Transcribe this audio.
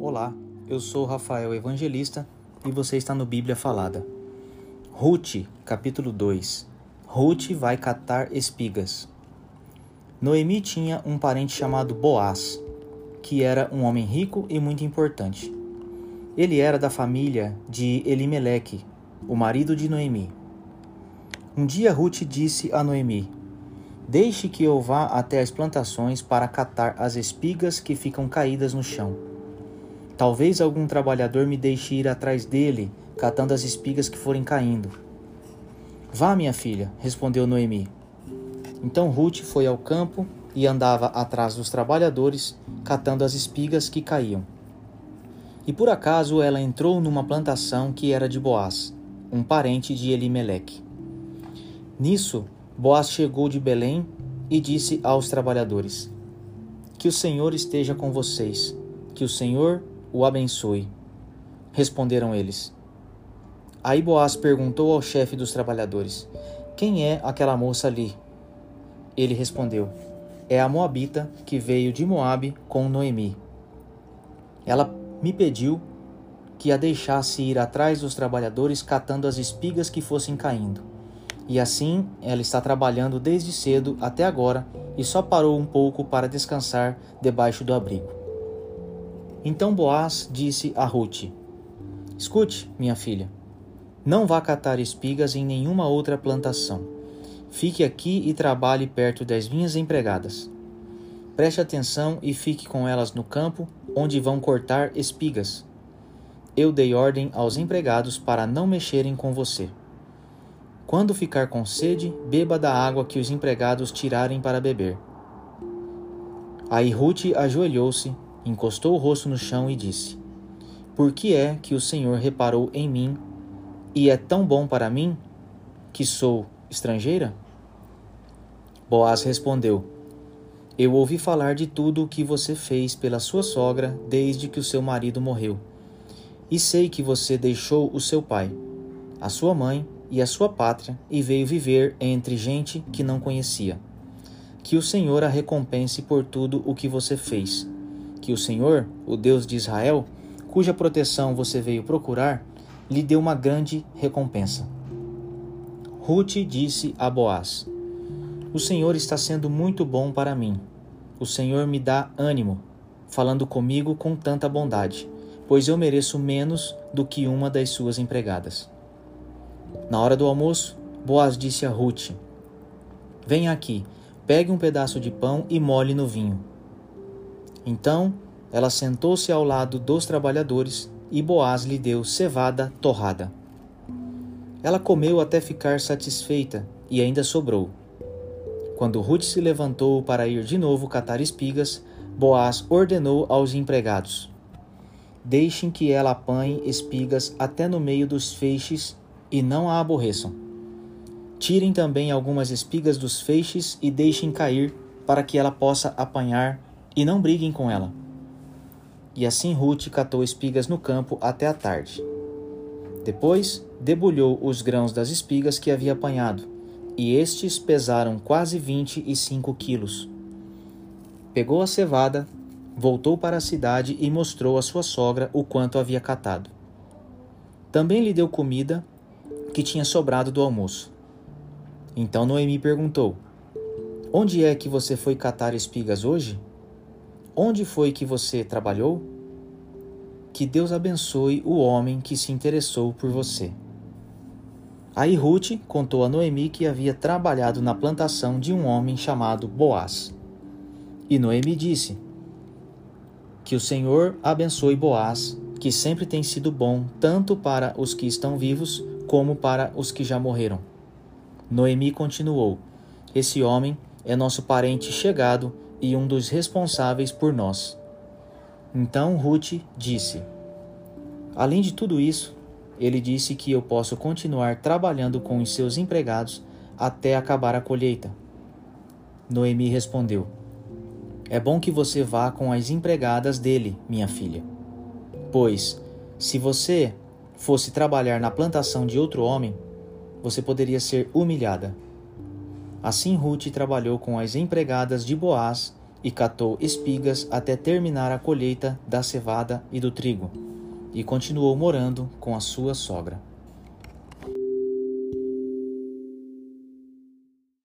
Olá, eu sou Rafael Evangelista e você está no Bíblia Falada. Ruth, capítulo 2. Ruth vai catar espigas. Noemi tinha um parente chamado Boaz, que era um homem rico e muito importante. Ele era da família de Elimeleque, o marido de Noemi. Um dia Ruth disse a Noemi: Deixe que eu vá até as plantações para catar as espigas que ficam caídas no chão. Talvez algum trabalhador me deixe ir atrás dele, catando as espigas que forem caindo. Vá, minha filha, respondeu Noemi. Então Ruth foi ao campo e andava atrás dos trabalhadores, catando as espigas que caíam. E por acaso ela entrou numa plantação que era de Boaz, um parente de Elimeleque. Nisso, Boaz chegou de Belém e disse aos trabalhadores: Que o Senhor esteja com vocês, que o Senhor o abençoe. Responderam eles. Aí Boaz perguntou ao chefe dos trabalhadores: Quem é aquela moça ali? Ele respondeu: É a Moabita que veio de Moabe com Noemi. Ela me pediu que a deixasse ir atrás dos trabalhadores catando as espigas que fossem caindo. E assim ela está trabalhando desde cedo até agora e só parou um pouco para descansar debaixo do abrigo. Então Boaz disse a Ruth: Escute, minha filha, não vá catar espigas em nenhuma outra plantação. Fique aqui e trabalhe perto das minhas empregadas. Preste atenção e fique com elas no campo, onde vão cortar espigas. Eu dei ordem aos empregados para não mexerem com você. Quando ficar com sede, beba da água que os empregados tirarem para beber. Aí Ruth ajoelhou-se, encostou o rosto no chão e disse: Por que é que o Senhor reparou em mim e é tão bom para mim que sou estrangeira? Boaz respondeu: Eu ouvi falar de tudo o que você fez pela sua sogra desde que o seu marido morreu. E sei que você deixou o seu pai, a sua mãe e a sua pátria e veio viver entre gente que não conhecia. Que o Senhor a recompense por tudo o que você fez. Que o Senhor, o Deus de Israel, cuja proteção você veio procurar, lhe dê uma grande recompensa. Ruth disse a Boaz: O Senhor está sendo muito bom para mim. O Senhor me dá ânimo, falando comigo com tanta bondade, pois eu mereço menos do que uma das suas empregadas. Na hora do almoço, Boaz disse a Ruth: Venha aqui, pegue um pedaço de pão e molhe no vinho. Então ela sentou-se ao lado dos trabalhadores e Boaz lhe deu cevada torrada. Ela comeu até ficar satisfeita e ainda sobrou. Quando Ruth se levantou para ir de novo catar espigas, Boaz ordenou aos empregados: Deixem que ela apanhe espigas até no meio dos feixes e não a aborreçam. Tirem também algumas espigas dos feixes e deixem cair, para que ela possa apanhar, e não briguem com ela. E assim Ruth catou espigas no campo até a tarde. Depois debulhou os grãos das espigas que havia apanhado, e estes pesaram quase vinte e cinco quilos. Pegou a cevada, voltou para a cidade e mostrou à sua sogra o quanto havia catado. Também lhe deu comida que tinha sobrado do almoço. Então Noemi perguntou: Onde é que você foi catar espigas hoje? Onde foi que você trabalhou? Que Deus abençoe o homem que se interessou por você. Aí Ruth contou a Noemi que havia trabalhado na plantação de um homem chamado Boaz. E Noemi disse: Que o Senhor abençoe Boaz, que sempre tem sido bom tanto para os que estão vivos como para os que já morreram. Noemi continuou: Esse homem é nosso parente chegado e um dos responsáveis por nós. Então Ruth disse: Além de tudo isso, ele disse que eu posso continuar trabalhando com os seus empregados até acabar a colheita. Noemi respondeu: É bom que você vá com as empregadas dele, minha filha. Pois, se você fosse trabalhar na plantação de outro homem, você poderia ser humilhada. Assim Ruth trabalhou com as empregadas de Boaz e catou espigas até terminar a colheita da cevada e do trigo, e continuou morando com a sua sogra.